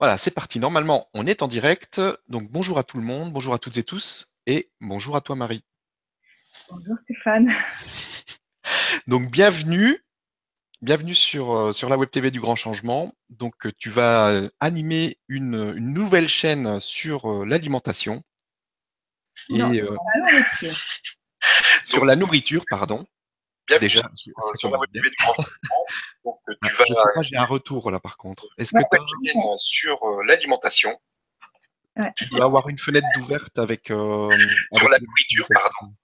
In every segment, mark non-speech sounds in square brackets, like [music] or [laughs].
Voilà, c'est parti. Normalement, on est en direct. Donc, bonjour à tout le monde, bonjour à toutes et tous, et bonjour à toi, Marie. Bonjour, Stéphane. [laughs] Donc, bienvenue. Bienvenue sur, euh, sur la Web TV du Grand Changement. Donc, euh, tu vas euh, animer une, nouvelle chaîne sur l'alimentation. Et, sur la nourriture. [laughs] sur la nourriture, pardon. Bien déjà sur la Web TV du Grand. Donc, tu ah, vas... Je sais pas, j'ai un retour là par contre. Est-ce que tu as... sur l'alimentation Tu dois avoir une fenêtre d'ouverte avec. sur la nourriture, pardon.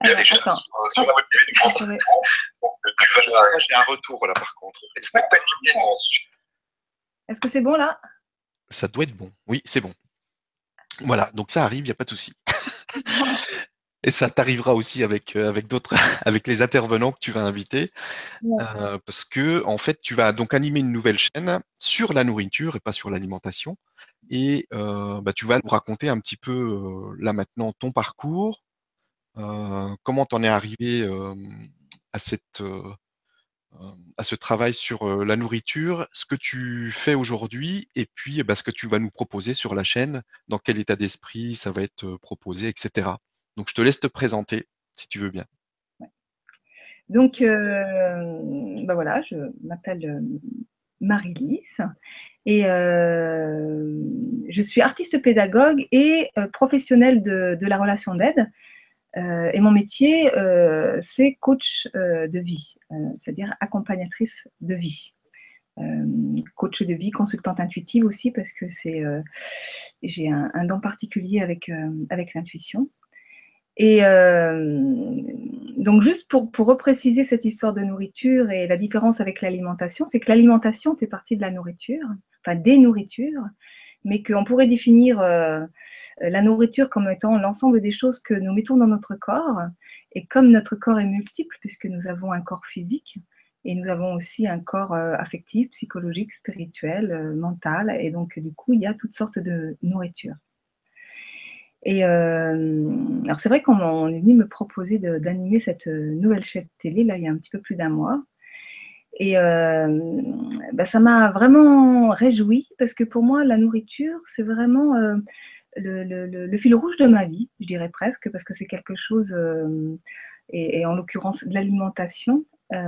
Alors, déjà, attends. sur la Web TV du Grand Changement. J'ai un retour là par contre. Est-ce que c'est bon là? Ça doit être bon. Oui, c'est bon. Voilà, donc ça arrive, il n'y a pas de souci. [laughs] Et ça t'arrivera aussi avec, euh, avec d'autres, [laughs] avec les intervenants que tu vas inviter. Euh, parce que, en fait, tu vas donc animer une nouvelle chaîne sur la nourriture et pas sur l'alimentation. Et euh, bah, tu vas nous raconter un petit peu là maintenant ton parcours, comment tu en es arrivé à cette à ce travail sur la nourriture, ce que tu fais aujourd'hui et puis bah, ce que tu vas nous proposer sur la chaîne, dans quel état d'esprit ça va être proposé, etc. Donc je te laisse te présenter si tu veux bien. Donc bah voilà, je m'appelle Marie-Lys et je suis artiste pédagogue et professionnelle de la relation d'aide. Euh, et mon métier, euh, c'est coach euh, de vie, c'est-à-dire accompagnatrice de vie. coach de vie, consultante intuitive aussi, parce que c'est, j'ai un, don particulier avec l'intuition. Et donc, juste pour, repréciser cette histoire de nourriture et la différence avec l'alimentation, c'est que l'alimentation fait partie de la nourriture, enfin des nourritures, mais qu'on pourrait définir euh, la nourriture comme étant l'ensemble des choses que nous mettons dans notre corps. Et comme notre corps est multiple, puisque nous avons un corps physique, et nous avons aussi un corps euh, affectif, psychologique, spirituel, euh, mental, et donc du coup, il y a toutes sortes de nourriture. Et alors c'est vrai qu'on est venu me proposer d'animer cette nouvelle chaîne télé, là, il y a un petit peu plus d'un mois. Et euh, bah, ça m'a vraiment réjoui parce que pour moi, la nourriture, c'est vraiment euh, le, fil rouge de ma vie, je dirais presque, parce que c'est quelque chose, euh, et, en l'occurrence l'alimentation, ça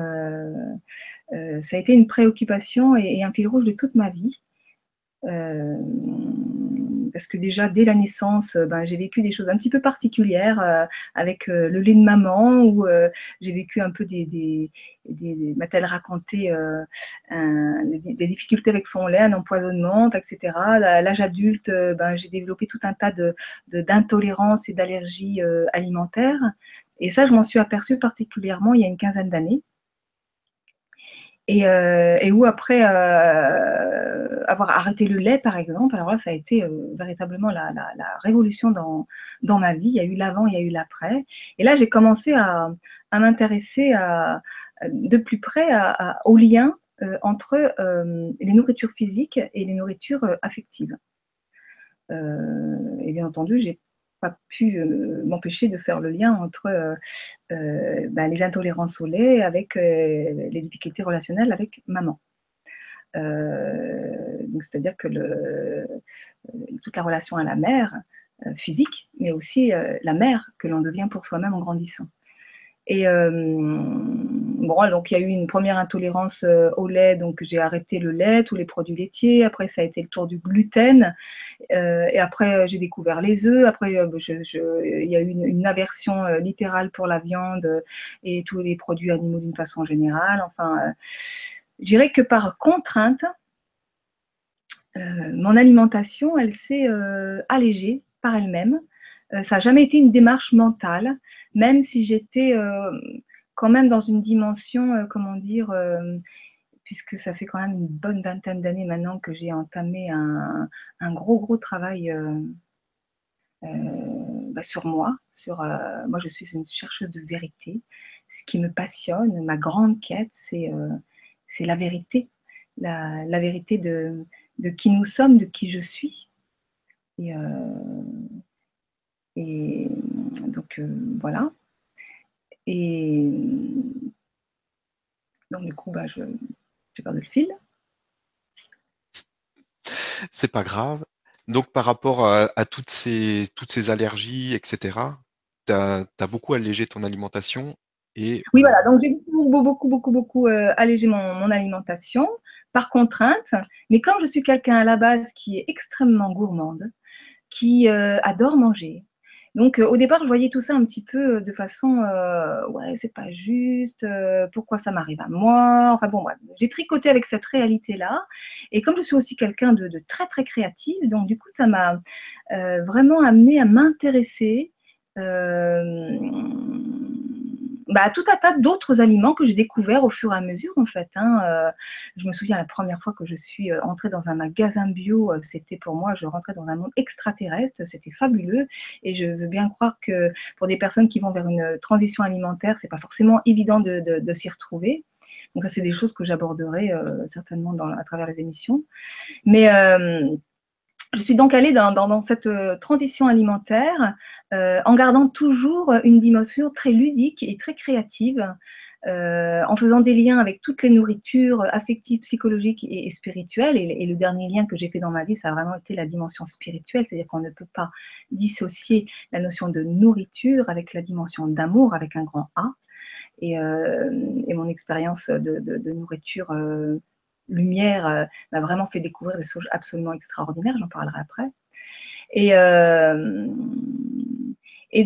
a été une préoccupation et, un fil rouge de toute ma vie parce que déjà dès la naissance, ben, j'ai vécu des choses un petit peu particulières euh, avec euh, le lait de maman, où j'ai vécu un peu des, des, des m'a-t-elle raconté des, difficultés avec son lait, un empoisonnement, etc. À l'âge adulte, ben, j'ai développé tout un tas de, d'intolérances et d'allergies alimentaires. Et ça, je m'en suis aperçue particulièrement il y a une quinzaine d'années. Euh, et, où après euh, avoir arrêté le lait, par exemple, alors là, ça a été euh, véritablement la, révolution dans, dans ma vie. Il y a eu l'avant, il y a eu l'après. Et là, j'ai commencé à, m'intéresser de plus près au lien entre les nourritures physiques et les nourritures affectives. et bien entendu, j'ai pas pu euh, m'empêcher de faire le lien entre euh, euh, bah, les intolérances au lait avec les difficultés relationnelles avec maman. c'est-à-dire que toute la relation à la mère physique, mais aussi la mère que l'on devient pour soi-même en grandissant. Et euh, bon, donc il y a eu une première intolérance euh, au lait, donc j'ai arrêté le lait, tous les produits laitiers. Après, ça a été le tour du gluten. Euh, et après, j'ai découvert les œufs. Après, il y a eu une, aversion littérale pour la viande et tous les produits animaux d'une façon générale. Enfin, je dirais que par contrainte, mon alimentation, elle s'est allégée par elle-même. Ça n'a jamais été une démarche mentale même si j'étais euh, quand même dans une dimension, euh, comment dire, euh, puisque ça fait quand même une bonne vingtaine d'années maintenant que j'ai entamé un, gros, gros travail bah, sur moi. Sur, moi, je suis une chercheuse de vérité. Ce qui me passionne, ma grande quête, c'est la vérité. La, vérité de, de, qui nous sommes, de qui je suis. Et, et donc euh, voilà. Et donc du coup, bah, je, j'ai perdu le fil. c'est pas grave. Donc, par rapport à, toutes, ces, toutes ces allergies, etc., tu as, beaucoup allégé ton alimentation. Et... Oui, voilà. Donc, j'ai beaucoup, beaucoup, beaucoup, beaucoup euh, allégé mon, alimentation par contrainte. Mais comme je suis quelqu'un à la base qui est extrêmement gourmande, qui euh, adore manger, donc, euh, au départ, je voyais tout ça un petit peu euh, de façon, euh, ouais, c'est pas juste, pourquoi ça m'arrive à moi? Enfin bon, j'ai tricoté avec cette réalité-là. Et comme je suis aussi quelqu'un de, de, très, très créatif, donc du coup, ça m'a vraiment amené à m'intéresser bah, tout un tas d'autres aliments que j'ai découverts au fur et à mesure, en fait. Hein. Euh, je me souviens la première fois que je suis euh, entrée dans un magasin bio, euh, c'était pour moi, je rentrais dans un monde extraterrestre, c'était fabuleux. Et je veux bien croire que pour des personnes qui vont vers une transition alimentaire, c'est pas forcément évident de, de, s'y retrouver. Donc ça, c'est des choses que j'aborderai certainement dans, à travers les émissions. Mais je suis donc allée dans, cette euh, transition alimentaire euh, en gardant toujours une dimension très ludique et très créative, euh, en faisant des liens avec toutes les nourritures affectives, psychologiques et, spirituelles. Et, le dernier lien que j'ai fait dans ma vie, ça a vraiment été la dimension spirituelle, c'est-à-dire qu'on ne peut pas dissocier la notion de nourriture avec la dimension d'amour avec un grand A. Et, mon expérience de, nourriture lumière euh, m'a vraiment fait découvrir des choses absolument extraordinaires, j'en parlerai après. Et, euh,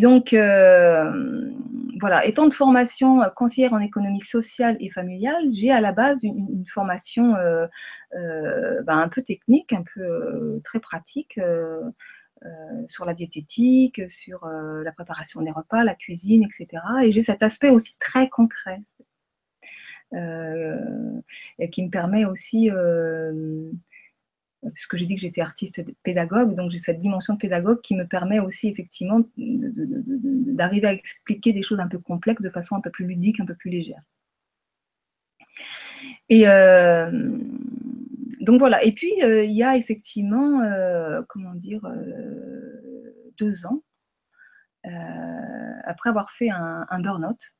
donc, euh, voilà, étant de formation conseillère en économie sociale et familiale, j'ai à la base une, formation ben, un peu technique, un peu très pratique. sur la diététique, sur la préparation des repas, la cuisine, etc. Et j'ai cet aspect aussi très concret. Euh, et qui me permet aussi euh, puisque j'ai dit que j'étais artiste pédagogue, donc j'ai cette dimension pédagogue qui me permet aussi effectivement d'arriver à expliquer des choses un peu complexes de façon un peu plus ludique, un peu plus légère. Et euh, donc voilà. Et puis il y a effectivement, comment dire, deux ans, après avoir fait un, un burn-out,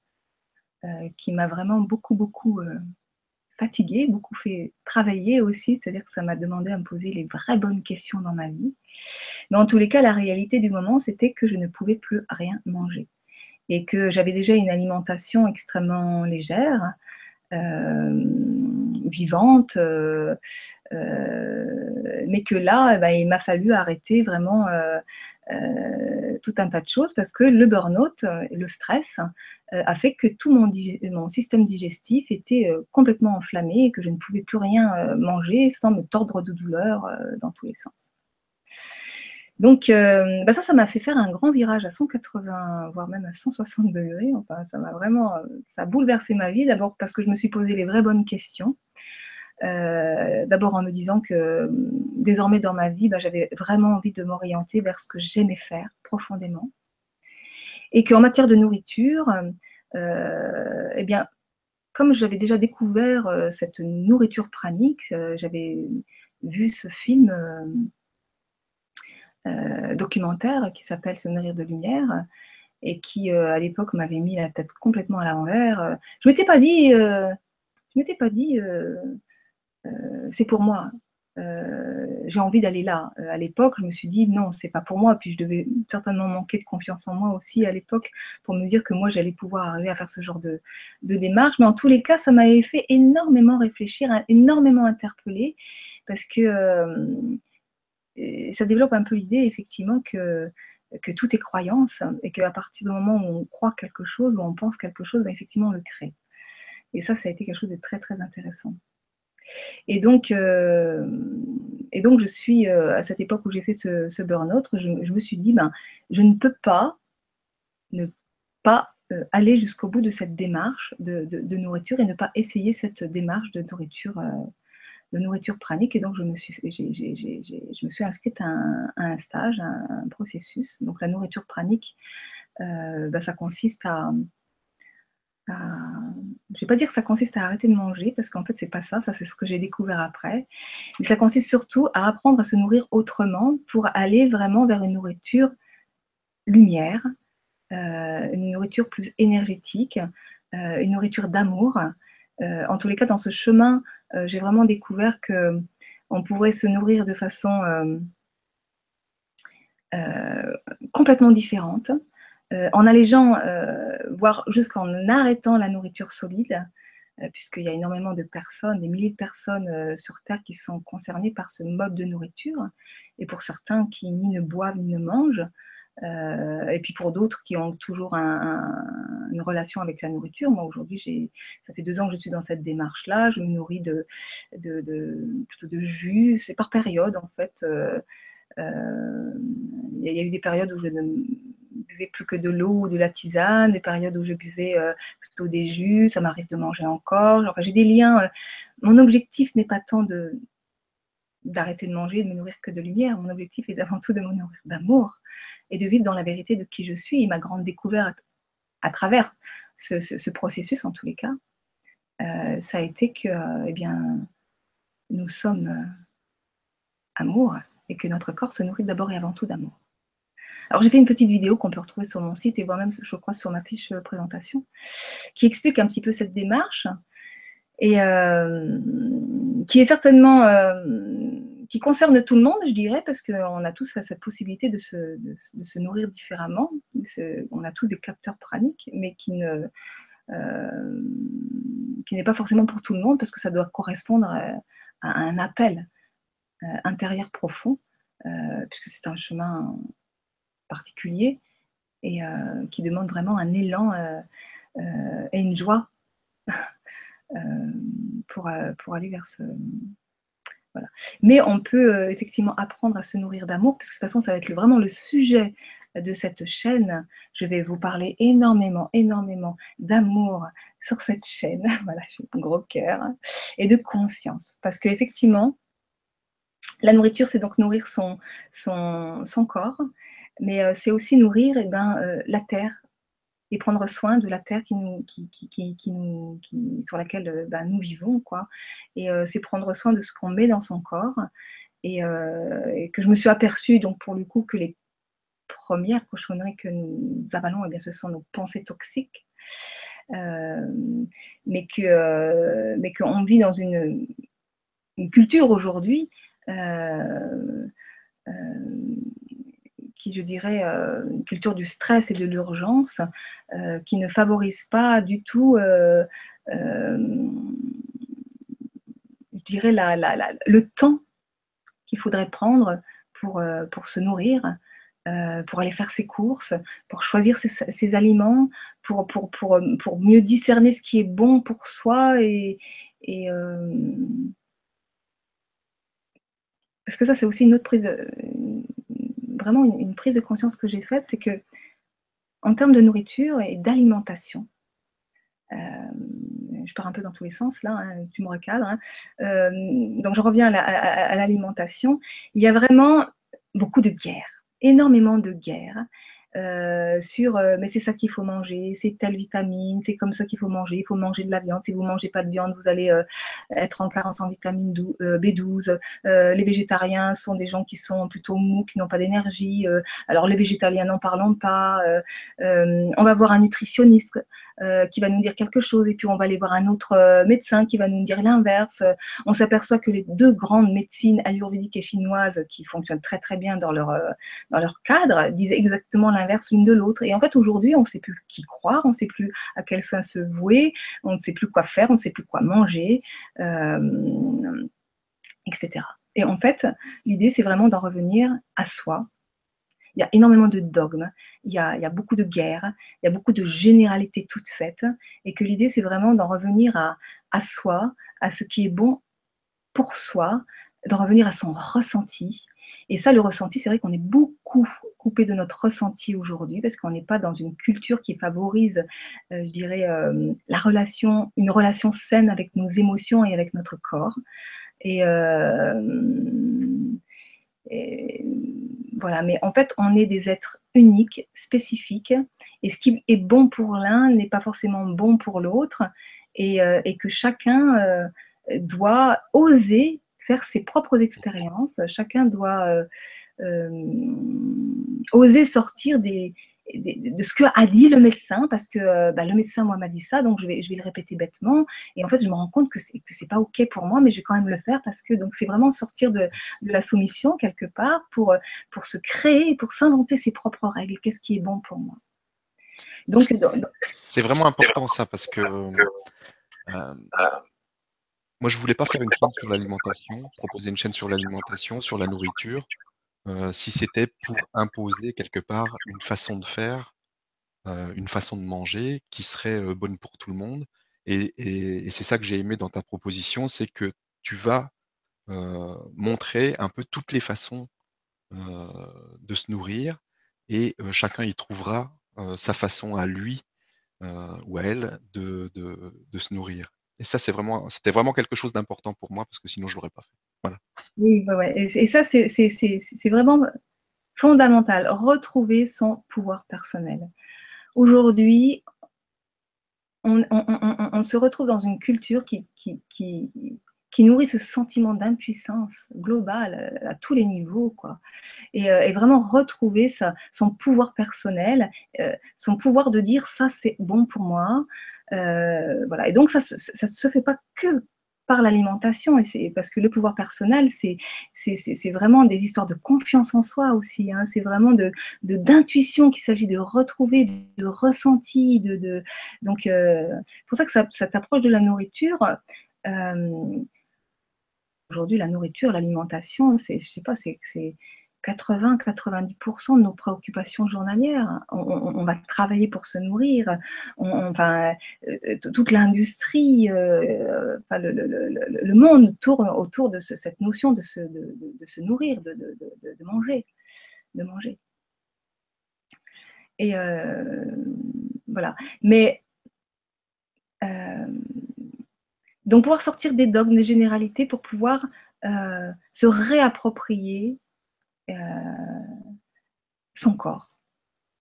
qui m'a vraiment beaucoup, beaucoup euh, fatiguée, beaucoup fait travailler aussi, c'est-à-dire que ça m'a demandé à me poser les vraies bonnes questions dans ma vie. Mais en tous les cas, la réalité du moment, c'était que je ne pouvais plus rien manger et que j'avais déjà une alimentation extrêmement légère, euh, vivante, mais que là, eh ben, il m'a fallu arrêter vraiment tout un tas de choses parce que le burn-out, le stress, euh, a fait que tout mon, système digestif était euh, complètement enflammé et que je ne pouvais plus rien euh, manger sans me tordre de douleur dans tous les sens. Donc bah ça, ça m'a fait faire un grand virage à 180, voire même à 160 degrés. Enfin, ça m'a vraiment, ça a bouleversé ma vie. D'abord parce que je me suis posé les vraies bonnes questions. D'abord en me disant que désormais dans ma vie, bah, j'avais vraiment envie de m'orienter vers ce que j'aimais faire profondément et qu'en matière de nourriture, euh, eh bien, comme j'avais déjà découvert euh, cette nourriture pranique, euh, j'avais vu ce film documentaire qui s'appelle Se nourrir de lumière et qui à l'époque m'avait mis la tête complètement à l'envers. Je m'étais pas dit, je m'étais pas dit, c'est pour moi. Euh, j'ai envie d'aller là. Euh, à l'époque, je me suis dit non, c'est pas pour moi. Puis je devais certainement manquer de confiance en moi aussi à l'époque pour me dire que moi j'allais pouvoir arriver à faire ce genre de, démarche. Mais en tous les cas, ça m'avait fait énormément réfléchir, énormément interpeller parce que euh, ça développe un peu l'idée effectivement que tout est croyance et qu'à partir du moment où on croit quelque chose, où on pense quelque chose, ben, effectivement on le crée. Et ça, ça a été quelque chose de très très intéressant. Et donc, euh, et donc je suis, euh, à cette époque où j'ai fait ce, burn-out, je, me suis dit, ben, je ne peux pas ne pas euh, aller jusqu'au bout de cette démarche de, nourriture et ne pas essayer cette démarche de nourriture, de nourriture pranique. Et donc, je me suis, je me suis inscrite à un, stage, un, processus. Donc, la nourriture pranique, ben, ça consiste à je ne vais pas dire que ça consiste à arrêter de manger, parce qu'en fait, c'est pas ça, ça c'est ce que j'ai découvert après. Mais ça consiste surtout à apprendre à se nourrir autrement pour aller vraiment vers une nourriture lumière, euh, une nourriture plus énergétique, euh, une nourriture d'amour. Euh, en tous les cas, dans ce chemin, j'ai vraiment découvert que on pourrait se nourrir de façon complètement différente, en allégeant, voire jusqu'en arrêtant la nourriture solide, puisqu'il y a énormément de personnes, des milliers de personnes sur Terre qui sont concernées par ce mode de nourriture, et pour certains qui ni ne boivent ni ne mangent, euh, et puis pour d'autres qui ont toujours une relation avec la nourriture, moi aujourd'hui, ça fait deux ans que je suis dans cette démarche-là. Je me nourris de, plutôt de jus. C'est par période en fait. Euh, euh, il y a eu des périodes où je ne buvais plus que de l'eau ou de la tisane, des périodes où je buvais plutôt des jus. Ça m'arrive de manger encore. J'ai des liens. mon objectif n'est pas tant de d'arrêter de manger, de me nourrir que de lumière. Mon objectif est avant tout de me nourrir d'amour et de vivre dans la vérité de qui je suis. Et ma grande découverte à travers ce, processus, en tous les cas, euh, ça a été que euh, eh bien, nous sommes euh, amour et que notre corps se nourrit d'abord et avant tout d'amour. Alors j'ai fait une petite vidéo qu'on peut retrouver sur mon site et voir même, je crois, sur ma fiche présentation, qui explique un petit peu cette démarche et qui est certainement qui concerne tout le monde, je dirais, parce qu'on a tous cette possibilité de se, de, se nourrir différemment. On a tous des capteurs praniques, mais qui ne euh, qui n'est pas forcément pour tout le monde, parce que ça doit correspondre à, un appel euh, intérieur profond, euh, puisque c'est un chemin particulier et qui demande vraiment un élan et une joie [laughs] pour, pour aller vers ce, mais on peut euh, effectivement apprendre à se nourrir d'amour, parce que de toute façon, ça va être vraiment le sujet de cette chaîne. Je vais vous parler énormément, énormément d'amour sur cette chaîne. [laughs] Voilà, j'ai un gros cœur. Et de conscience. Parce qu'effectivement, la nourriture, c'est donc nourrir son, son, corps, mais euh, c'est aussi nourrir eh ben, euh, la terre, et prendre soin de la terre qui nous, qui, qui, nous, sur laquelle euh, bah, nous vivons. Quoi. Et euh, c'est prendre soin de ce qu'on met dans son corps. Euh, et, que je me suis aperçue, donc pour le coup, que les premières cochonneries que nous avalons, eh bien, ce sont nos pensées toxiques. mais que mais qu'on vit dans une, une culture aujourd'hui qui, je dirais, euh, une culture du stress et de l'urgence, euh, qui ne favorise pas du tout, euh, je dirais, le temps qu'il faudrait prendre pour, pour se nourrir. pour aller faire ses courses, pour choisir ses, aliments, pour, pour, pour, pour, mieux discerner ce qui est bon pour soi et, et parce que ça c'est aussi une autre prise, vraiment une, prise de conscience que j'ai faite, c'est que en termes de nourriture et d'alimentation, euh, je pars un peu dans tous les sens là, hein, tu me recadres. Hein, euh, donc je reviens à l'alimentation. il y a vraiment beaucoup de guerres, énormément de guerres. Euh, sur euh, mais c'est ça qu'il faut manger, c'est telle vitamine, c'est comme ça qu'il faut manger, il faut manger de la viande. Si vous mangez pas de viande, vous allez euh, être en carence en vitamine B12. les végétariens sont des gens qui sont plutôt mous, qui n'ont pas d'énergie. alors les végétaliens, n'en parlons pas. on va voir un nutritionniste qui va nous dire quelque chose et puis on va aller voir un autre médecin qui va nous dire l'inverse. On s'aperçoit que les deux grandes médecines ayurvédiques et chinoises qui fonctionnent très très bien dans leur, dans leur cadre disent exactement l'inverse l'une de l'autre. Et en fait, aujourd'hui, on ne sait plus qui croire, on ne sait plus à quel sein se vouer, on ne sait plus quoi faire, on ne sait plus quoi manger, euh, etc. Et en fait, l'idée, c'est vraiment d'en revenir à soi. Il y a énormément de dogmes, il y a, beaucoup de guerres, il y a beaucoup de généralités toutes faites, et que l'idée, c'est vraiment d'en revenir à, à soi, à ce qui est bon pour soi, d'en revenir à son ressenti, et ça, le ressenti, c'est vrai qu'on est beaucoup coupé de notre ressenti aujourd'hui parce qu'on n'est pas dans une culture qui favorise, euh, je dirais, euh, la relation, une relation saine avec nos émotions et avec notre corps. Et, euh, voilà, mais en fait, on est des êtres uniques, spécifiques, et ce qui est bon pour l'un n'est pas forcément bon pour l'autre, et, et, que chacun doit oser faire ses propres expériences. Chacun doit euh, euh, oser sortir des, de ce que a dit le médecin, parce que euh, bah, le médecin, moi, m'a dit ça, donc je vais, je vais le répéter bêtement. Et en fait, je me rends compte que c'est, que c'est pas OK pour moi, mais je vais quand même le faire parce que c'est vraiment sortir de, de, la soumission quelque part pour, pour se créer, pour s'inventer ses propres règles. Qu'est-ce qui est bon pour moi? Donc, c'est vraiment important ça parce que euh, moi je voulais pas faire une chaîne sur l'alimentation, proposer une chaîne sur l'alimentation, sur la nourriture, euh, si c'était pour imposer quelque part une façon de faire, euh, une façon de manger qui serait euh, bonne pour tout le monde. Et, c'est ça que j'ai aimé dans ta proposition, c'est que tu vas montrer un peu toutes les façons de se nourrir et chacun y trouvera sa façon à lui ou à elle de se nourrir. Et ça, c'était vraiment quelque chose d'important pour moi parce que sinon, je l'aurais pas fait. Voilà. Oui, ouais, et, ça, c'est vraiment fondamental. Retrouver son pouvoir personnel. Aujourd'hui, on, se retrouve dans une culture qui, nourrit ce sentiment d'impuissance globale à tous les niveaux. Quoi. Et, euh, vraiment retrouver son pouvoir personnel, euh, son pouvoir de dire ça c'est bon pour moi, euh, voilà. Et donc, ça ne se fait pas que par l'alimentation, parce que le pouvoir personnel, c'est vraiment des histoires de confiance en soi aussi. Hein. c'est vraiment de d'intuition qu'il s'agit de retrouver, de, ressenti. De, de donc, euh, pour ça que ça t'approche de la nourriture. Euh, aujourd'hui, la nourriture, l'alimentation, c'est, je sais pas, c'est 80-90% de nos préoccupations journalières. On, va travailler pour se nourrir. enfin, euh, toute l'industrie, euh, le, monde tourne autour de cette notion de se, nourrir, de, manger, de manger. Et euh, voilà. Mais donc pouvoir sortir des dogmes, des généralités pour pouvoir se réapproprier euh, son corps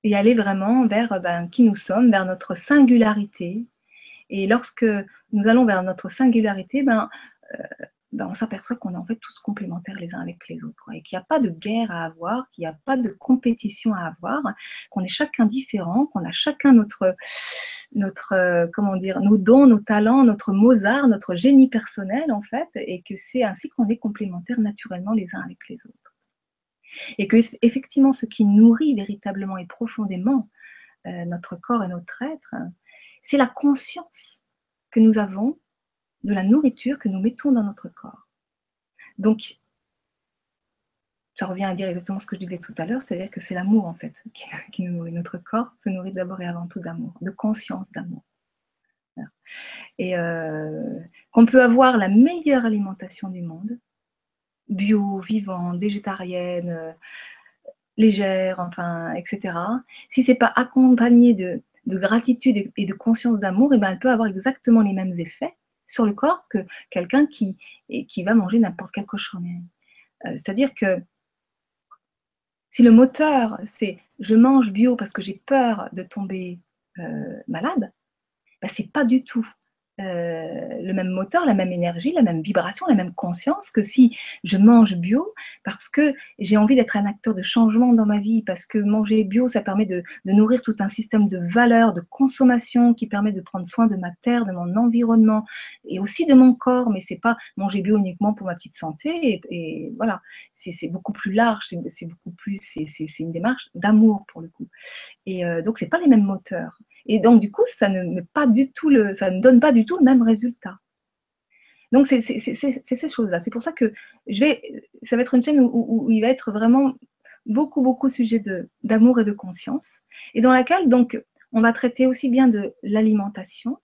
et aller vraiment vers ben, qui nous sommes, vers notre singularité. Et lorsque nous allons vers notre singularité, ben, euh, ben on s'aperçoit qu'on est en fait tous complémentaires les uns avec les autres, et qu'il n'y a pas de guerre à avoir, qu'il n'y a pas de compétition à avoir, qu'on est chacun différent, qu'on a chacun notre, notre, euh, comment dire, nos dons, nos talents, notre Mozart, notre génie personnel en fait, et que c'est ainsi qu'on est complémentaires naturellement les uns avec les autres. Et que effectivement, ce qui nourrit véritablement et profondément euh, notre corps et notre être, c'est la conscience que nous avons de la nourriture que nous mettons dans notre corps. Donc, ça revient à dire exactement ce que je disais tout à l'heure, c'est-à-dire que c'est l'amour en fait qui, nous nourrit. Notre corps se nourrit d'abord et avant tout d'amour, de conscience d'amour. Et euh, qu'on peut avoir la meilleure alimentation du monde, bio, vivante, végétarienne, euh, légère, enfin, etc. Si c'est pas accompagné de, gratitude et de conscience d'amour, et eh ben, elle peut avoir exactement les mêmes effets sur le corps que quelqu'un qui, qui va manger n'importe quel cochon. Euh, c'est-à-dire que si le moteur, c'est je mange bio parce que j'ai peur de tomber euh, malade, ben, c'est pas du tout euh, le même moteur, la même énergie, la même vibration, la même conscience que si je mange bio parce que j'ai envie d'être un acteur de changement dans ma vie, parce que manger bio, ça permet de, nourrir tout un système de valeurs, de consommation qui permet de prendre soin de ma terre, de mon environnement et aussi de mon corps, mais c'est pas manger bio uniquement pour ma petite santé. Et, voilà, c'est beaucoup plus large, c'est beaucoup plus, c'est une démarche d'amour pour le coup. Et euh, donc, c'est pas les mêmes moteurs. Et donc, du coup, ça ne, pas du tout le, ça ne donne pas du tout le même résultat. Donc, c'est ces choses-là. C'est pour ça que je vais, ça va être une chaîne où, il va être vraiment beaucoup, beaucoup de sujets d'amour et de conscience, et dans laquelle, donc, on va traiter aussi bien de l'alimentation,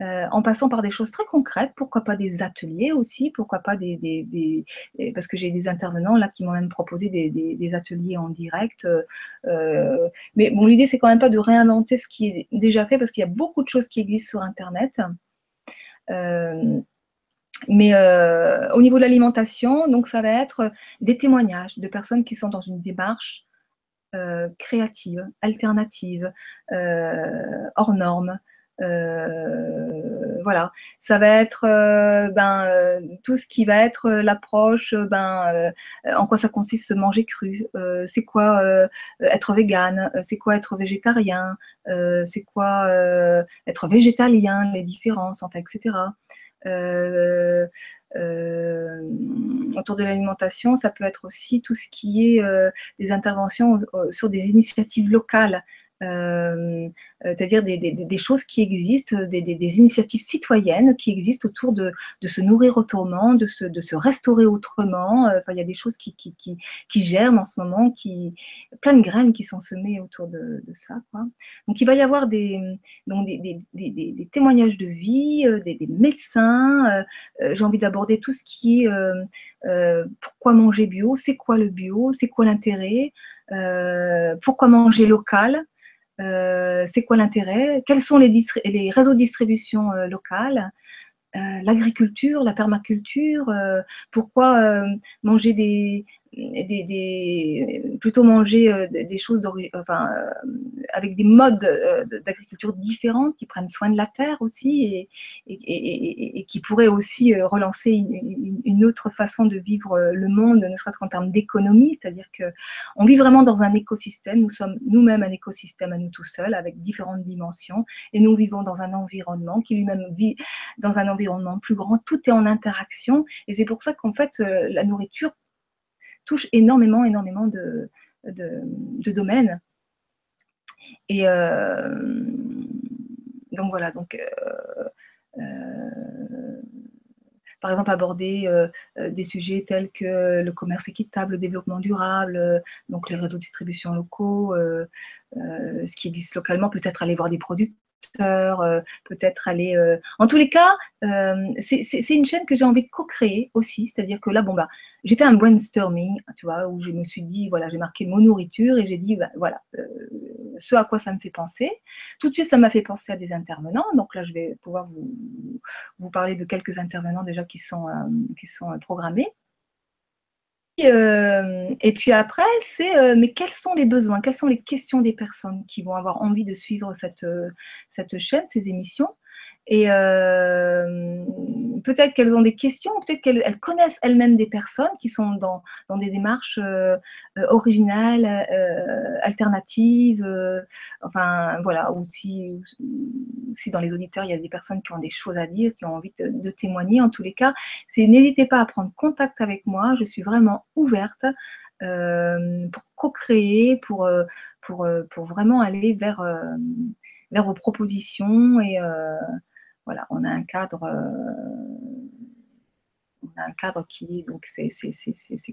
euh, en passant par des choses très concrètes, pourquoi pas des ateliers aussi, pourquoi pas des, parce que j'ai des intervenants là qui m'ont même proposé des, ateliers en direct. Euh, mais bon, l'idée c'est quand même pas de réinventer ce qui est déjà fait parce qu'il y a beaucoup de choses qui existent sur Internet. Euh, mais au niveau de l'alimentation, donc ça va être des témoignages de personnes qui sont dans une démarche créative, alternative, hors norme, voilà, ça va être ben, tout ce qui va être l'approche, ben, en quoi ça consiste manger cru, c'est quoi être végane, c'est quoi être végétarien, c'est quoi être végétalien, les différences, etc. Euh, autour de l'alimentation, ça peut être aussi tout ce qui est euh, des interventions sur des initiatives locales. Euh, c'est-à-dire des, choses qui existent, des, initiatives citoyennes qui existent autour de, se nourrir autrement, de se, de se restaurer autrement. Enfin, il y a des choses qui, qui, germent en ce moment, qui, plein de graines qui sont semées autour de, ça. Donc il va y avoir des, donc des, témoignages de vie, des, médecins. J'ai envie d'aborder tout ce qui est pourquoi manger bio, c'est quoi le bio, c'est quoi l'intérêt, pourquoi manger local. Euh, c'est quoi l'intérêt, quels sont les, réseaux de distribution euh, locales, euh, l'agriculture, la permaculture, pourquoi manger des, plutôt manger euh, des choses euh, avec des modes euh, d'agriculture différentes qui prennent soin de la terre aussi et, qui pourraient aussi relancer une, autre façon de vivre le monde, ne serait-ce qu'en termes d'économie, c'est-à-dire qu'on vit vraiment dans un écosystème, nous sommes nous-mêmes un écosystème à nous tout seuls avec différentes dimensions. Et nous vivons dans un environnement qui lui-même vit dans un environnement plus grand, tout est en interaction. Et c'est pour ça qu'en fait la nourriture touche énormément, énormément de, domaines. Et euh, donc voilà, donc euh, euh, par exemple aborder des sujets tels que le commerce équitable, le développement durable, donc les réseaux de distribution locaux, ce qui existe localement, peut-être aller voir des produits euh, peut-être aller. Euh, en tous les cas, euh, c'est une chaîne que j'ai envie de co-créer aussi. C'est-à-dire que là, bon, bah, j'ai fait un brainstorming, tu vois, où je me suis dit, voilà, j'ai marqué mon nourriture et j'ai dit, bah, voilà, ce à quoi ça me fait penser. Tout de suite, ça m'a fait penser à des intervenants. Donc là, je vais pouvoir vous, vous parler de quelques intervenants déjà qui sont, qui sont programmés. Euh, et puis après, c'est euh, mais quels sont les besoins, quelles sont les questions des personnes qui vont avoir envie de suivre cette, euh, cette chaîne, ces émissions? Et euh, peut-être qu'elles ont des questions, peut-être qu'elles connaissent elles-mêmes des personnes qui sont dans, dans des démarches euh, euh, originales, alternatives. enfin, voilà, ou si, dans les auditeurs, il y a des personnes qui ont des choses à dire, qui ont envie de, témoigner, en tous les cas, n'hésitez pas à prendre contact avec moi. Je suis vraiment ouverte. pour co-créer, pour, pour, pour, vraiment aller vers, vers vos propositions et, voilà, on a un cadre, euh, on a un cadre qui est donc ces,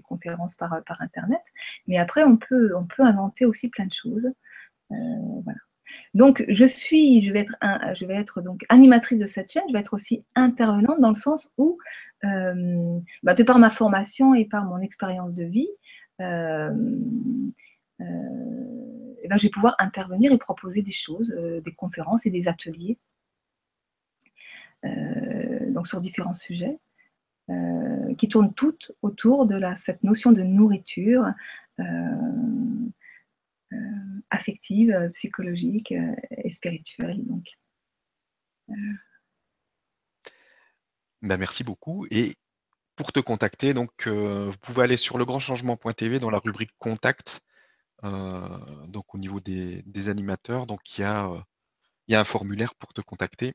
conférences par, par internet. Mais après, on peut, on peut inventer aussi plein de choses. Euh, voilà. Donc, je suis, je vais être, je vais être donc animatrice de cette chaîne. Je vais être aussi intervenante dans le sens où, euh, bah, de par ma formation et par mon expérience de vie, eh ben, je vais pouvoir intervenir et proposer des choses, des conférences et des ateliers euh, donc sur différents sujets, euh, qui tournent toutes autour de cette notion de nourriture euh, affective, psychologique et spirituelle. Donc. Ben, merci beaucoup. Et pour te contacter, donc, vous pouvez aller sur legrandchangement.tv dans la rubrique Contact, donc au niveau des, animateurs. Donc il y, a, il y a un formulaire pour te contacter.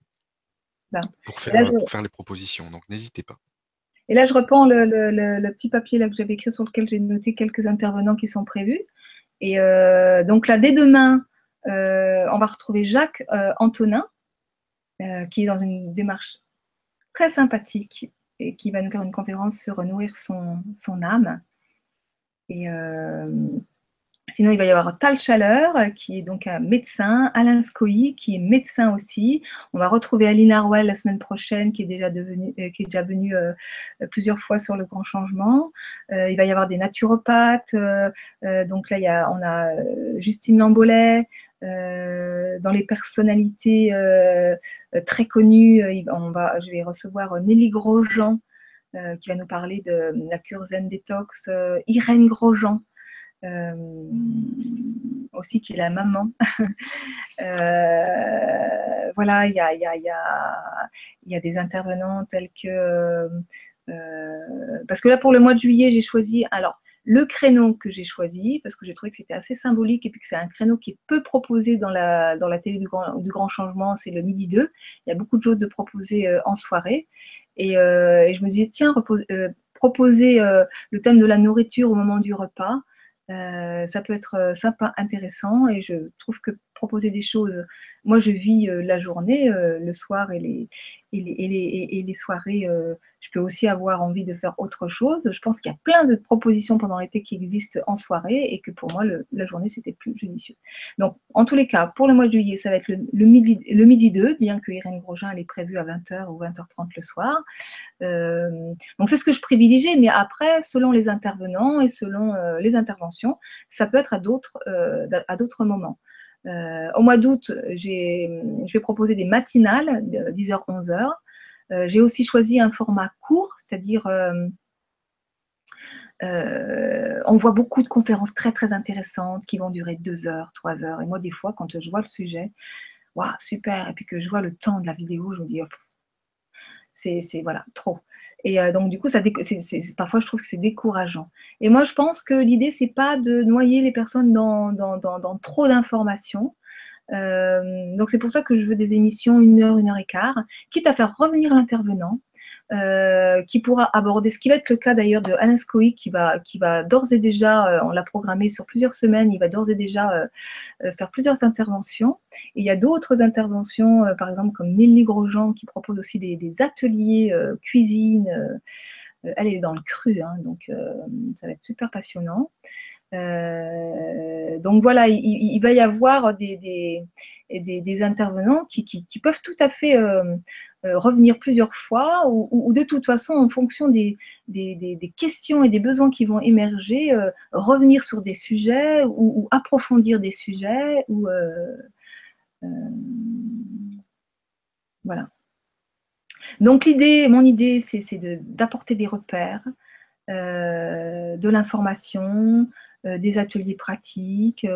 Pour faire, les propositions, donc n'hésitez pas. Et là, je reprends le, petit papier là que j'avais écrit sur lequel j'ai noté quelques intervenants qui sont prévus. Et euh, donc là, dès demain, euh, on va retrouver Jacques euh, Antonin, qui est dans une démarche très sympathique et qui va nous faire une conférence sur nourrir son, son âme. Et Sinon, il va y avoir Tal Chaleur, qui est donc un médecin, Alain Scoy, qui est médecin aussi. On va retrouver Aline Arwell la semaine prochaine, qui est déjà, devenue, euh, qui est déjà venue euh, plusieurs fois sur le grand changement. Euh, il va y avoir des naturopathes. donc là, il y a, on a Justine Lambolet. dans les personnalités très connues, on va, je vais recevoir Nelly Grosjean, qui va nous parler de la cure Zen Détox, Irène Grosjean, aussi qui est la maman. [laughs] voilà, il y a, y, a, des intervenants tels que... parce que là, pour le mois de juillet, j'ai choisi... Alors, le créneau que j'ai choisi, parce que j'ai trouvé que c'était assez symbolique et puis que c'est un créneau qui est peu proposé dans la, dans la télé du grand, du grand changement, c'est le midi 2. Il y a beaucoup de choses de proposer euh, en soirée. Et, euh, je me disais, tiens, euh, proposer le thème de la nourriture au moment du repas, ça peut être sympa, intéressant. Et je trouve que proposer des choses, moi je vis la journée, le soir et les, et les, et les, et les soirées je peux aussi avoir envie de faire autre chose. Je pense qu'il y a plein de propositions pendant l'été qui existent en soirée et que pour moi, la journée, c'était plus judicieux. Donc, en tous les cas, pour le mois de juillet, ça va être le, midi, le midi 2, bien que Irène Grosjean, elle est prévue à 20h ou 20h30 le soir. Euh, donc, c'est ce que je privilégie, mais après, selon les intervenants et selon euh, les interventions, ça peut être à d'autres euh, moments. Au mois d'août, je vais proposer des matinales, 10h-11h. Euh, j'ai aussi choisi un format court, c'est-à-dire euh, euh, on voit beaucoup de conférences très très intéressantes qui vont durer deux heures, trois heures. Et moi, des fois, quand je vois le sujet, waouh, super, et puis que je vois le temps de la vidéo, je me dis, c'est voilà, trop. Et donc, du coup, ça parfois, je trouve que c'est décourageant. Et moi, je pense que l'idée, c'est pas de noyer les personnes dans, dans trop d'informations, euh, donc c'est pour ça que je veux des émissions une heure, une heure et quart, quitte à faire revenir l'intervenant, euh, qui pourra aborder, ce qui va être le cas d'ailleurs de Alain Scoï, qui va, qui va d'ores et déjà, euh, on l'a programmé sur plusieurs semaines, il va d'ores et déjà faire plusieurs interventions. Il y a d'autres interventions, par exemple comme Nelly Grosjean, qui propose aussi des, ateliers cuisine. elle est dans le cru, hein, donc ça va être super passionnant. Euh, donc voilà, il, va y avoir des, intervenants qui, peuvent tout à fait euh, euh, revenir plusieurs fois ou, de toute façon, en fonction des, questions et des besoins qui vont émerger, revenir sur des sujets ou, approfondir des sujets. Ou, voilà. Donc l'idée, mon idée, c'est d'apporter des repères, de l'information, euh, des ateliers pratiques.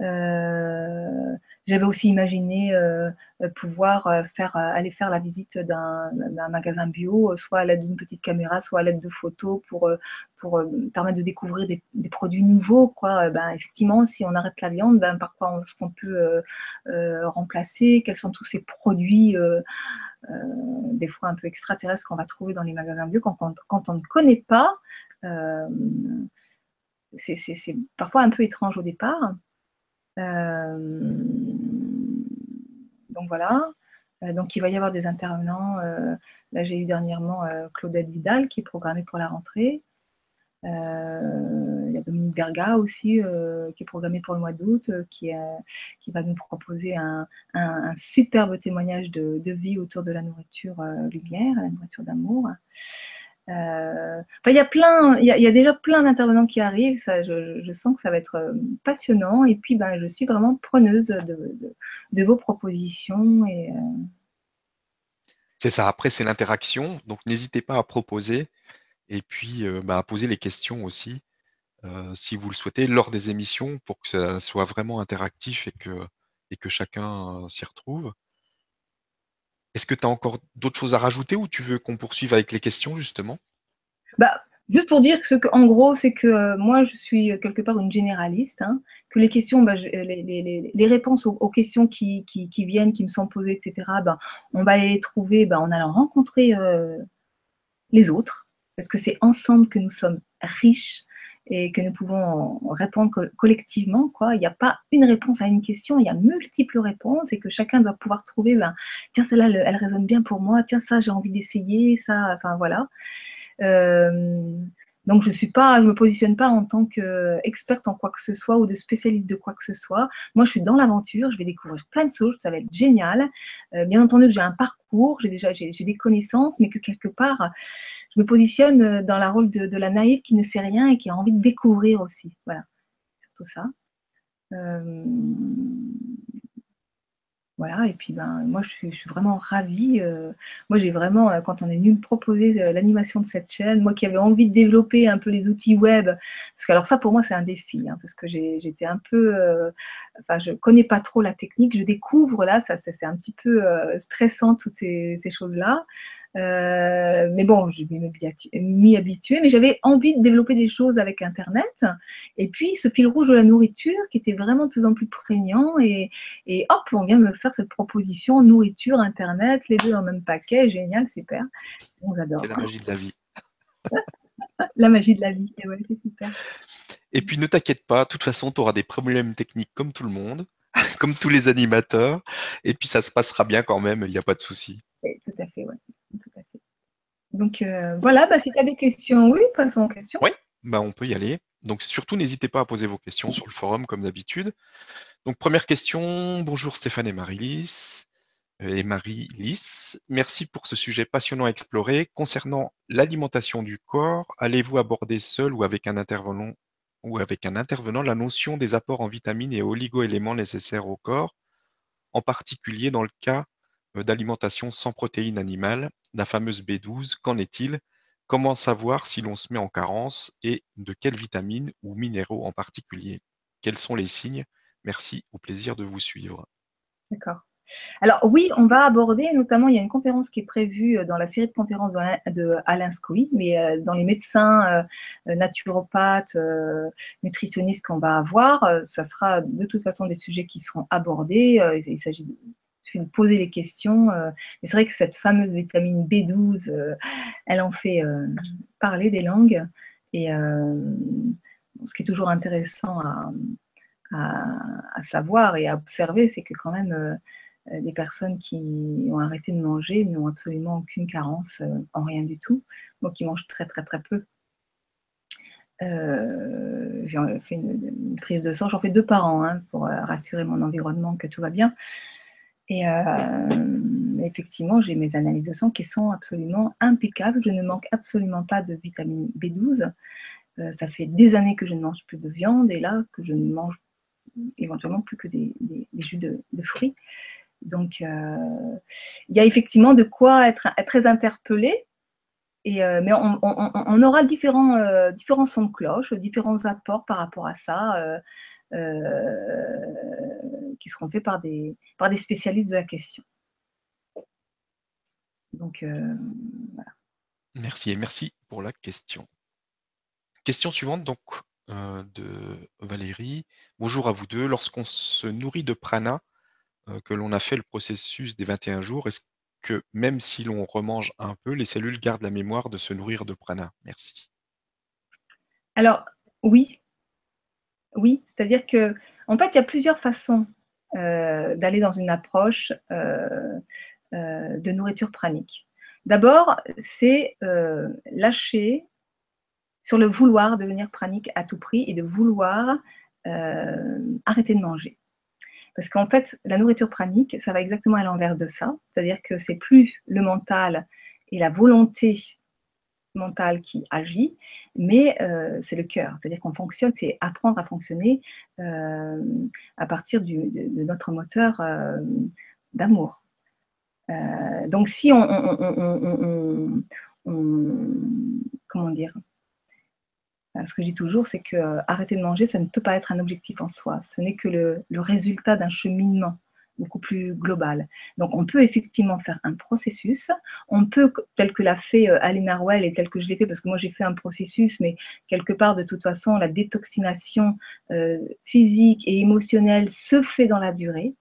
Euh, j'avais aussi imaginé euh, pouvoir faire, aller faire la visite d'un magasin bio, soit à l'aide d'une petite caméra, soit à l'aide de photos pour, permettre de découvrir des, produits nouveaux. Quoi. Ben, effectivement, si on arrête la viande, ben, par quoi est-ce qu'on peut remplacer? Quels sont tous ces produits des fois un peu extraterrestres qu'on va trouver dans les magasins bio quand on ne connaît pas? C'est parfois un peu étrange au départ. Euh, donc voilà. Euh, donc il va y avoir des intervenants. Euh, là j'ai eu dernièrement Claudette Vidal qui est programmée pour la rentrée. il y a Dominique Berga aussi qui est programmée pour le mois d'août, qui, va nous proposer un, superbe témoignage de, de, vie autour de la nourriture lumière, la nourriture d'amour. Euh, il y a déjà plein d'intervenants qui arrivent. Ça, je, sens que ça va être euh, passionnant. Et puis, ben, je suis vraiment preneuse de, vos propositions. Euh, C'est ça. Après, c'est l'interaction. Donc, n'hésitez pas à proposer et puis ben, à poser les questions aussi, si vous le souhaitez, lors des émissions, pour que ça soit vraiment interactif et que chacun s'y retrouve. Est-ce que tu as encore d'autres choses à rajouter ou tu veux qu'on poursuive avec les questions justement? Bah, Juste pour dire que, en gros, c'est que euh, moi, je suis euh, quelque part une généraliste, hein, que les questions, bah, les, réponses aux, questions qui, viennent, qui me sont posées, etc., bah, on va les trouver en allant rencontrer euh, les autres, parce que c'est ensemble que nous sommes riches, et que nous pouvons répondre collectivement. Quoi. Il n'y a pas une réponse à une question, il y a multiples réponses et que chacun doit pouvoir trouver, ben, tiens, celle-là, elle résonne bien pour moi, tiens, ça, j'ai envie d'essayer, ça, enfin voilà. Euh, donc je suis pas, je me positionne pas en tant qu'experte en quoi que ce soit ou de spécialiste de quoi que ce soit. Moi, je suis dans l'aventure, je vais découvrir plein de choses, ça va être génial. Euh, bien entendu que j'ai un parcours, j'ai déjà j'ai, des connaissances, mais que quelque part, je me positionne dans la rôle de, la naïve qui ne sait rien et qui a envie de découvrir aussi. Voilà, surtout ça. Euh, voilà, et puis ben, moi je suis, vraiment ravie. Euh, moi j'ai vraiment, euh, quand on est venu me proposer euh, l'animation de cette chaîne, moi qui avais envie de développer un peu les outils web, parce que alors ça pour moi c'est un défi, hein, parce que j'étais un peu, enfin je connais pas trop la technique, je découvre là, ça c'est un petit peu stressant toutes ces choses-là. Euh, mais bon, j'ai m'y habituer, mais j'avais envie de développer des choses avec Internet. Et puis, ce fil rouge de la nourriture qui était vraiment de plus en plus prégnant. Et, et hop, on vient de me faire cette proposition nourriture, Internet, les deux dans le même paquet. Génial, super. J'adore. C'est la magie de la vie. [laughs] la magie de la vie. Et ouais, c'est super. Et puis, ne t'inquiète pas, de toute façon, tu auras des problèmes techniques comme tout le monde, [laughs] comme tous les animateurs. Et puis, ça se passera bien quand même, il n'y a pas de souci. Tout à fait, ouais. Donc euh, voilà, bah, si tu as des questions, oui, passons aux questions. Oui, bah, on peut y aller. Donc surtout, n'hésitez pas à poser vos questions sur le forum comme d'habitude. Donc première question, bonjour Stéphane et Marie-Lys. Euh, et Marie-Lys, merci pour ce sujet passionnant à explorer. Concernant l'alimentation du corps, allez-vous aborder seul ou avec un intervenant ou avec un intervenant la notion des apports en vitamines et oligo-éléments nécessaires au corps, en particulier dans le cas d'alimentation sans protéines animales la fameuse B12, qu'en est-il? Comment savoir si l'on se met en carence et de quelles vitamines ou minéraux en particulier? Quels sont les signes? Merci, au plaisir de vous suivre. D'accord. Alors oui, on va aborder, notamment il y a une conférence qui est prévue euh, dans la série de conférences de Alain Scoy, mais euh, dans les médecins, euh, naturopathes, nutritionnistes qu'on va avoir, ça sera de toute façon des sujets qui seront abordés. Il s'agit de poser les questions. Euh, mais c'est vrai que cette fameuse vitamine B12, euh, elle en fait euh, parler des langues. Et ce qui est toujours intéressant à, savoir et à observer, c'est que quand même, les personnes qui ont arrêté de manger n'ont absolument aucune carence en rien du tout. Moi qui mange très très très peu. j'ai fait une, prise de sang, j'en fais deux par an hein, pour rassurer mon environnement que tout va bien. Et euh, effectivement, j'ai mes analyses de sang qui sont absolument impeccables. Je ne manque absolument pas de vitamine B12. Euh, ça fait des années que je ne mange plus de viande et là que je ne mange éventuellement plus que des, jus de, fruits. Donc, euh, il y a effectivement de quoi être, très interpellé. Mais on, aura différents, sons de cloche, différents apports par rapport à ça. Qui seront faits par des, par des spécialistes de la question. Donc, euh, voilà. Merci et merci pour la question. Question suivante donc euh, de Valérie. Bonjour à vous deux. Lorsqu'on se nourrit de prana, que l'on a fait le processus des 21 jours, est-ce que même si l'on remange un peu, les cellules gardent la mémoire de se nourrir de prana? Merci. Alors, oui, oui, c'est-à-dire que, en fait, il y a plusieurs façons euh, d'aller dans une approche euh, euh, de nourriture pranique. D'abord, c'est lâcher sur le vouloir devenir pranique à tout prix et de vouloir arrêter de manger. Parce qu'en fait, la nourriture pranique, ça va exactement à l'envers de ça. C'est-à-dire que c'est plus le mental et la volonté mental qui agit, mais euh, c'est le cœur. C'est-à-dire qu'on fonctionne, c'est apprendre à fonctionner euh, à partir de, notre moteur euh, d'amour. donc si on, comment dire ce que je dis toujours, c'est que arrêter de manger, ça ne peut pas être un objectif en soi. Ce n'est que le résultat d'un cheminement beaucoup plus global. Donc, on peut effectivement faire un processus. On peut, tel que l'a fait euh, Aline Arwell et tel que je l'ai fait, parce que moi j'ai fait un processus, mais quelque part, de toute façon, la détoxination euh, physique et émotionnelle se fait dans la durée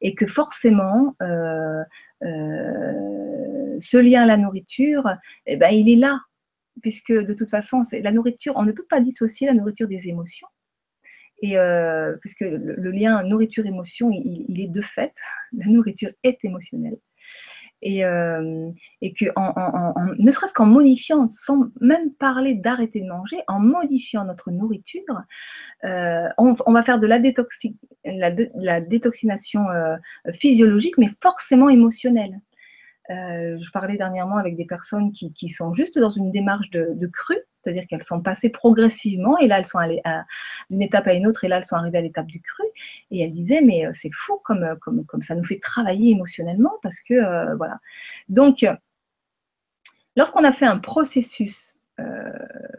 et que forcément, euh, ce lien à la nourriture, eh ben, il est là, puisque de toute façon, la nourriture, on ne peut pas dissocier la nourriture des émotions. Et euh, parce que le, lien nourriture-émotion, il, est de fait, [laughs] la nourriture est émotionnelle. Et, euh, que, ne serait-ce qu'en modifiant, sans même parler d'arrêter de manger, en modifiant notre nourriture, euh, on, va faire de la, la, détoxination physiologique, mais forcément émotionnelle. je parlais dernièrement avec des personnes qui, sont juste dans une démarche de, de cru, c'est-à-dire qu'elles sont passées progressivement et là elles sont allées d'une étape à une autre et là elles sont arrivées à l'étape du cru. Et elle disait mais euh, c'est fou comme, euh, comme, comme ça nous fait travailler émotionnellement parce que euh, voilà. Donc lorsqu'on a fait un processus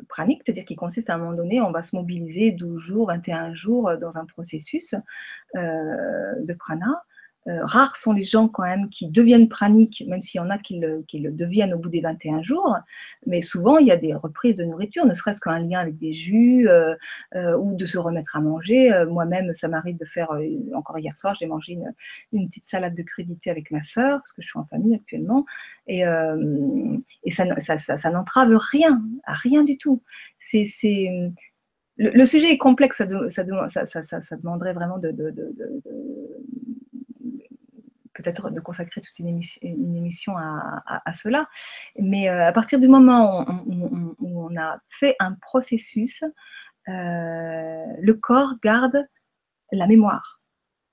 pranique, c'est-à-dire qui consiste à un moment donné, on va se mobiliser 12 jours, 21 jours dans un processus de prana. Euh, rares sont les gens quand même qui deviennent praniques, même s'il y en a qui le, deviennent au bout des 21 jours. Mais souvent, il y a des reprises de nourriture, ne serait-ce qu'un lien avec des jus euh, euh, ou de se remettre à manger. Moi-même, ça m'arrive de faire, encore hier soir, j'ai mangé une, petite salade de crudité avec ma sœur, parce que je suis en famille actuellement. Et, ça, n'entrave rien, rien du tout. C'est le, sujet est complexe, ça, demanderait vraiment de, peut-être de consacrer toute une émission, à, cela. Mais euh, à partir du moment où on, a fait un processus, euh, le corps garde la mémoire.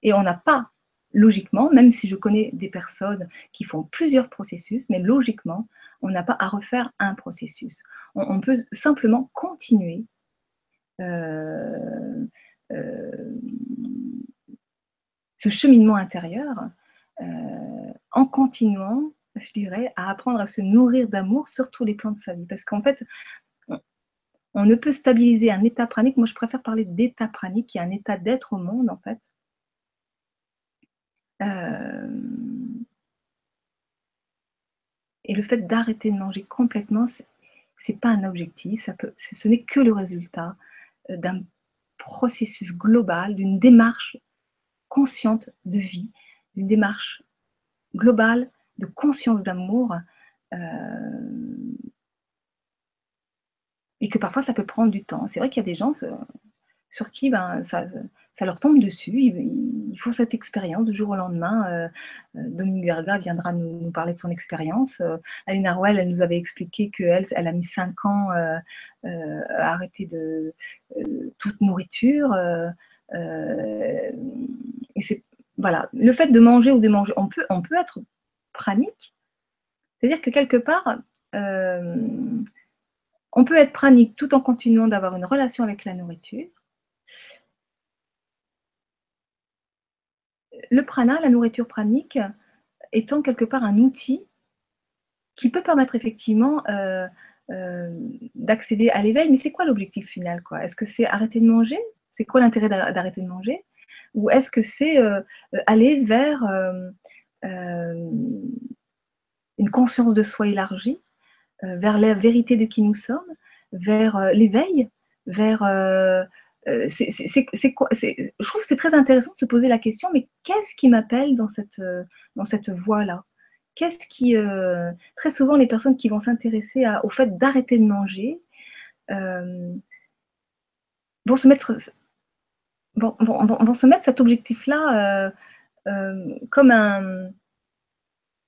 Et on n'a pas, logiquement, même si je connais des personnes qui font plusieurs processus, mais logiquement, on n'a pas à refaire un processus. On, peut simplement continuer. Euh, ce cheminement intérieur en continuant, je dirais, à apprendre à se nourrir d'amour sur tous les plans de sa vie. Parce qu'en fait, on, ne peut stabiliser un état pranique. Moi, je préfère parler d'état pranique, qui est un état d'être au monde, en fait. Euh, et le fait d'arrêter de manger complètement, ce n'est pas un objectif, ça peut, ce n'est que le résultat euh, d'un processus global, d'une démarche consciente de vie une démarche globale de conscience d'amour euh, et que parfois ça peut prendre du temps. C'est vrai qu'il y a des gens euh, sur qui ben, ça, leur tombe dessus, il, faut cette expérience du jour au lendemain. Euh, Dominique Verga viendra nous, parler de son expérience. Aline Arwell, elle nous avait expliqué qu'elle elle a mis cinq ans à arrêter de toute nourriture. et c'est voilà, le fait de manger ou de manger, on peut, être pranique. C'est-à-dire que quelque part, euh, on peut être pranique tout en continuant d'avoir une relation avec la nourriture. Le prana, la nourriture pranique, étant quelque part un outil qui peut permettre effectivement euh, euh, d'accéder à l'éveil. Mais c'est quoi l'objectif final Est-ce que c'est arrêter de manger? C'est quoi l'intérêt d'arrêter de manger? Ou est-ce que c'est euh, euh, aller vers euh, une conscience de soi élargie, vers la vérité de qui nous sommes, vers l'éveil, vers... je trouve que c'est très intéressant de se poser la question, mais qu'est-ce qui m'appelle dans cette, dans cette voie-là? Qu'est-ce qui... très souvent, les personnes qui vont s'intéresser au fait d'arrêter de manger vont se mettre vont, se mettre cet objectif-là euh, euh, comme un,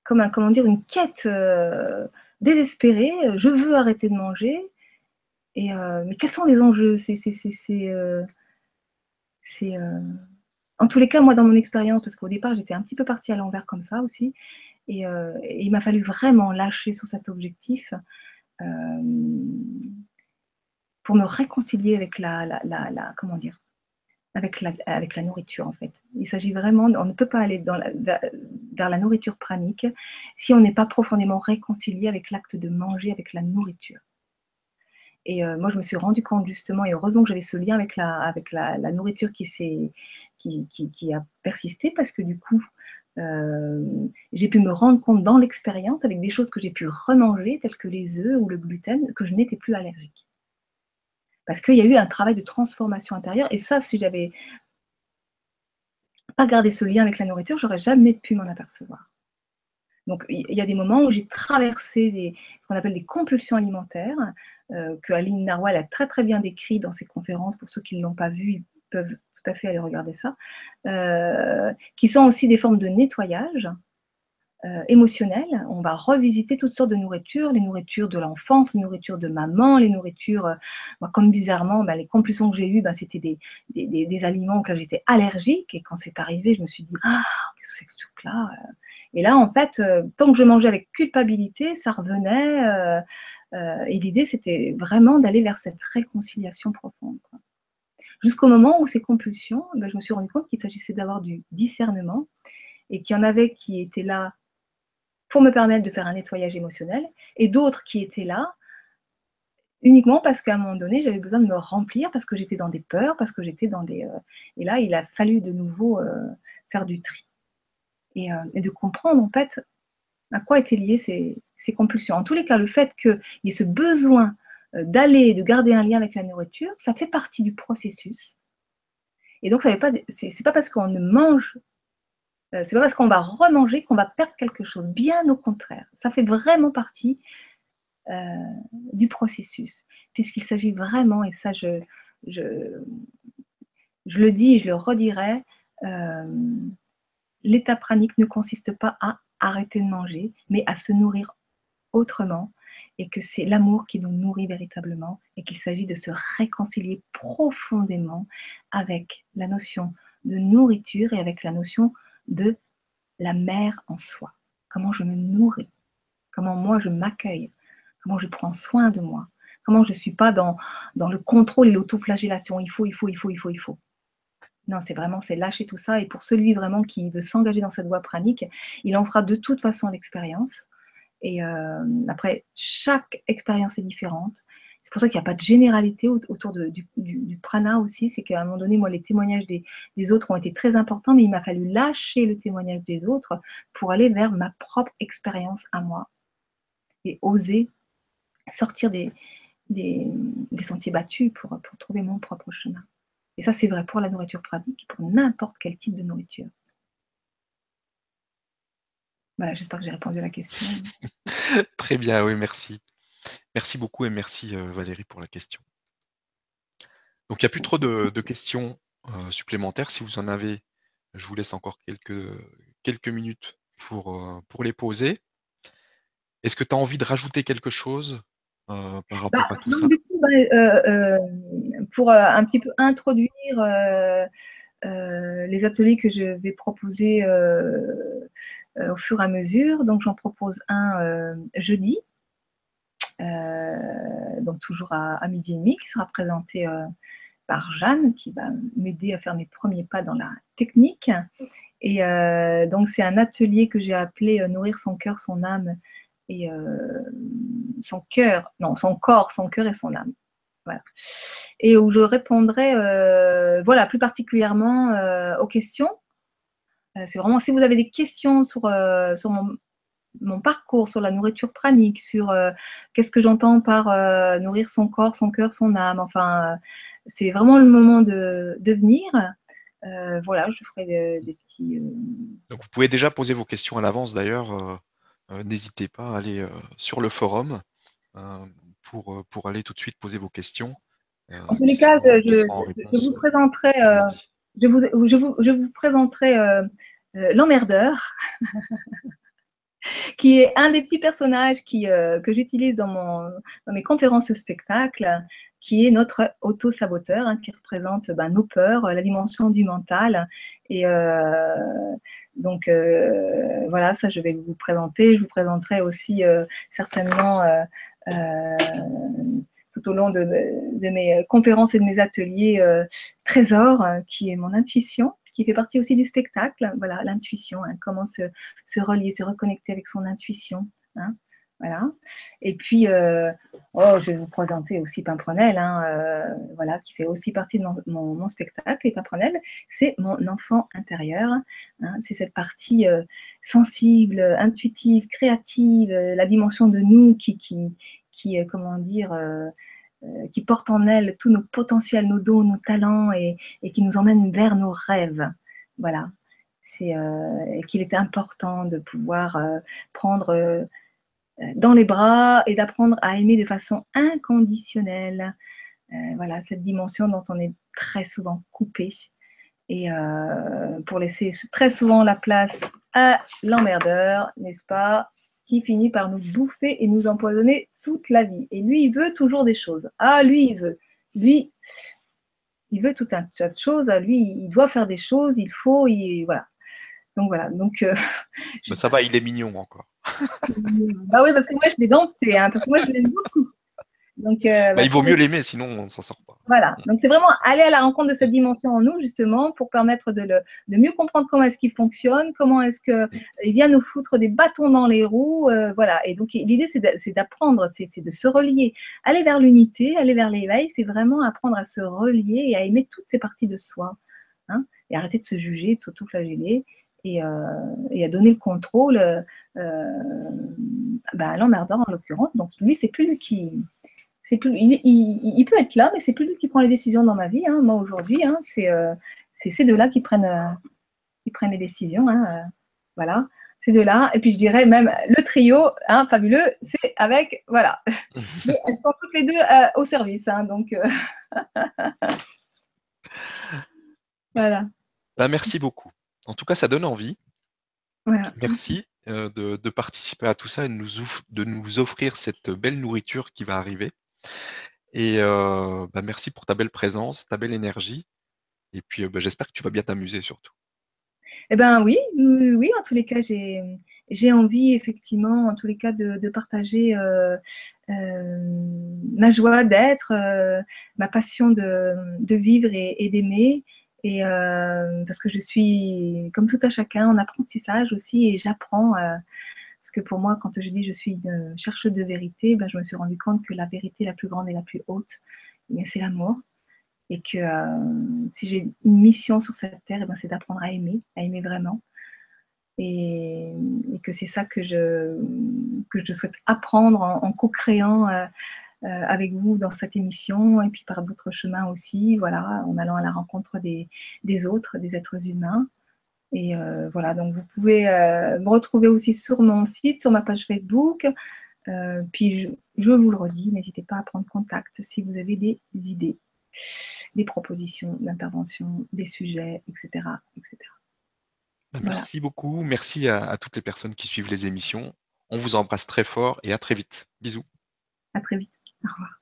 comme un, comment dire, une quête euh, désespérée. Je veux arrêter de manger. Et, mais quels sont les enjeux? C'est, c'est, en tous les cas, moi, dans mon expérience, parce qu'au départ, j'étais un petit peu partie à l'envers comme ça aussi, et, il m'a fallu vraiment lâcher sur cet objectif pour me réconcilier avec la, la, la comment dire, avec la, la nourriture en fait. Il s'agit vraiment, on ne peut pas aller dans vers, la nourriture pranique si on n'est pas profondément réconcilié avec l'acte de manger avec la nourriture. Et euh, moi, je me suis rendu compte justement, et heureusement que j'avais ce lien avec la, avec la, nourriture qui, qui, qui, qui, a persisté, parce que du coup, euh, j'ai pu me rendre compte dans l'expérience avec des choses que j'ai pu remanger, telles que les œufs ou le gluten, que je n'étais plus allergique. Parce qu'il y a eu un travail de transformation intérieure. Et ça, si j'avais pas gardé ce lien avec la nourriture, j'aurais jamais pu m'en apercevoir. Donc, il y a des moments où j'ai traversé ce qu'on appelle des compulsions alimentaires, euh, que Aline Narwal a très très bien décrit dans ses conférences. Pour ceux qui ne l'ont pas vu, ils peuvent tout à fait aller regarder ça. Euh, qui sont aussi des formes de nettoyage euh. On va revisiter toutes sortes de nourritures, les nourritures de l'enfance, les nourritures de maman, les nourritures, euh, comme bizarrement, ben, les compulsions que j'ai eues, ben, c'était des, des, des, aliments auxquels j'étais allergique. Et quand c'est arrivé, je me suis dit, ah, qu'est-ce que c'est que ce truc-là Et là, en fait, euh, tant que je mangeais avec culpabilité, ça revenait. et l'idée, c'était vraiment d'aller vers cette réconciliation profonde. Jusqu'au moment où ces compulsions, ben, je me suis rendu compte qu'il s'agissait d'avoir du discernement et qu'il y en avait qui étaient là pour me permettre de faire un nettoyage émotionnel et d'autres qui étaient là uniquement parce qu'à un moment donné, j'avais besoin de me remplir parce que j'étais dans des peurs, parce que j'étais dans des... Euh, et là, il a fallu de nouveau euh, faire du tri et, euh, et, de comprendre en fait à quoi étaient liées ces, compulsions. En tous les cas, le fait qu'il y ait ce besoin d'aller de garder un lien avec la nourriture, ça fait partie du processus. Et donc, ce n'est pas, pas parce qu'on ne mange c'est pas parce qu'on va remanger qu'on va perdre quelque chose. Bien au contraire, ça fait vraiment partie euh, du processus, puisqu'il s'agit vraiment, et ça je, je, je, le dis et je le redirai, euh, l'état pranique ne consiste pas à arrêter de manger, mais à se nourrir autrement, et que c'est l'amour qui nous nourrit véritablement, et qu'il s'agit de se réconcilier profondément avec la notion de nourriture et avec la notion de la mère en soi. Comment je me nourris, comment moi je m'accueille, comment je prends soin de moi, comment je ne suis pas dans, dans le contrôle et l'autoflagellation. Il faut, il faut, il faut, il faut, il faut. Non, c'est vraiment, c'est lâcher tout ça. Et pour celui vraiment qui veut s'engager dans cette voie pranique, il en fera de toute façon l'expérience. Et euh, après, chaque expérience est différente. C'est pour ça qu'il n'y a pas de généralité autour du, prana aussi. C'est qu'à un moment donné, moi, les témoignages des, autres ont été très importants, mais il m'a fallu lâcher le témoignage des autres pour aller vers ma propre expérience à moi et oser sortir des, sentiers battus pour, pour trouver mon propre chemin. Et ça, c'est vrai pour la nourriture pratique, pour n'importe quel type de nourriture. Voilà, j'espère que j'ai répondu à la question. [laughs] Très bien, oui, merci. Merci beaucoup et merci euh, Valérie pour la question. Donc il n'y a plus trop de, questions euh, supplémentaires. Si vous en avez, je vous laisse encore quelques, quelques minutes pour, euh, pour les poser. Est-ce que tu as envie de rajouter quelque chose par rapport bah, à tout ça? bah, Pour un petit peu introduire les ateliers que je vais proposer au fur et à mesure, donc j'en propose un jeudi donc toujours à, midi et demi, qui sera présenté euh, par Jeanne, qui va m'aider à faire mes premiers pas dans la technique. Et euh, donc c'est un atelier que j'ai appelé Nourrir son cœur, son âme et son cœur, non, son corps, son cœur et son âme. Et où je répondrai, voilà, plus particulièrement aux questions. c'est vraiment si vous avez des questions sur, sur mon, mon parcours sur la nourriture pranique, sur euh, qu'est-ce que j'entends par euh, nourrir son corps, son cœur, son âme. Enfin, euh, c'est vraiment le moment de, venir. voilà, je ferai des, petits. Donc, vous pouvez déjà poser vos questions à l'avance d'ailleurs. N'hésitez pas à aller sur le forum pour, pour aller tout de suite poser vos questions. en tous les cas, je, vous présenterai, je vous, je vous, je vous présenterai l'emmerdeur. [laughs] qui est un des petits personnages euh, que j'utilise dans, mes conférences spectacles, qui est notre auto-saboteur, hein, qui représente ben, nos peurs, la dimension du mental. Et euh, donc, euh, voilà, ça, je vais vous présenter. Je vous présenterai aussi certainement tout au long de, mes conférences et de mes ateliers Trésor, qui est mon intuition qui fait partie aussi du spectacle. Voilà, l'intuition, hein, comment se, relier, se reconnecter avec son intuition. Hein, voilà. Et puis, euh, oh, je vais vous présenter aussi Pimprenel, hein, euh, voilà, qui fait aussi partie de mon, spectacle. Et Pimprenel, c'est mon enfant intérieur. c'est cette partie euh, sensible, intuitive, créative, la dimension de nous qui, qui, qui comment dire, qui porte en elle tous nos potentiels, nos dons, nos talents et, qui nous emmène vers nos rêves. Voilà. C'est euh, qu'il est important de pouvoir euh, prendre dans les bras et d'apprendre à aimer de façon inconditionnelle. voilà, cette dimension dont on est très souvent coupé. Et pour laisser très souvent la place à l'emmerdeur, n'est-ce pas? Qui finit par nous bouffer et nous empoisonner toute la vie. Et lui, il veut toujours des choses. Ah, lui, il veut. Lui, il veut tout un tas de choses. Ah, lui, il doit faire des choses. Il faut. Il, voilà. Donc voilà. Donc. Euh, ça va, il est mignon encore. [laughs] bah oui, parce que moi, je l'ai dompté, hein, parce que moi, je l'aime beaucoup. Donc, euh, bah, bah, il vaut mieux l'aimer, sinon on ne s'en sort pas. Voilà. Donc, c'est vraiment aller à la rencontre de cette dimension en nous, justement, pour permettre de, le, de mieux comprendre comment est-ce qu'il fonctionne, comment est-ce qu'il vient nous foutre des bâtons dans les roues. Euh, voilà. Et donc, l'idée, c'est d'apprendre, c'est de se relier. Aller vers l'unité, aller vers l'éveil, c'est vraiment apprendre à se relier et à aimer toutes ces parties de soi. Hein, et arrêter de se juger, de s'auto-flageller. Et, euh, et, à donner le contrôle euh, bah, à l'emmerdeur en l'occurrence. Donc lui, c'est plus lui qui, plus, il, peut être là, mais c'est plus lui qui prend les décisions dans ma vie. Hein. Moi aujourd'hui, hein, euh, c'est ces deux-là qui prennent, euh, qui prennent les décisions. Hein, euh, voilà, ces deux-là. Et puis je dirais même le trio, fabuleux, c'est avec, voilà. [laughs] elles sont toutes les deux au service. donc [laughs] voilà. Bah, merci beaucoup. En tout cas, ça donne envie. Merci de, de, participer à tout ça et de nous, de nous offrir cette belle nourriture qui va arriver. Et bah, merci pour ta belle présence, ta belle énergie. Et puis bah, j'espère que tu vas bien t'amuser surtout. Eh ben oui, oui, en tous les cas, j'ai envie effectivement, en tous les cas, de, partager ma joie d'être, ma passion de, vivre et, d'aimer. Et parce que je suis, comme tout à chacun, en apprentissage aussi, et j'apprends parce que pour moi, quand je dis je suis une chercheuse de vérité, ben, je me suis rendu compte que la vérité la plus grande et la plus haute, eh c'est l'amour. Et que euh, si j'ai une mission sur cette terre, eh ben, c'est d'apprendre à aimer, à aimer vraiment. Et, que c'est ça que je, que je souhaite apprendre en, co-créant euh, euh, avec vous dans cette émission et puis par d'autres chemins aussi, voilà, en allant à la rencontre des autres, des êtres humains. Et euh, voilà, donc vous pouvez euh, me retrouver aussi sur mon site, sur ma page Facebook. Euh, puis je, vous le redis, n'hésitez pas à prendre contact si vous avez des idées, des propositions d'intervention, des sujets, etc. etc. Bah, merci beaucoup. Merci à, toutes les personnes qui suivent les émissions. On vous embrasse très fort et à très vite. Bisous. À très vite. Au revoir.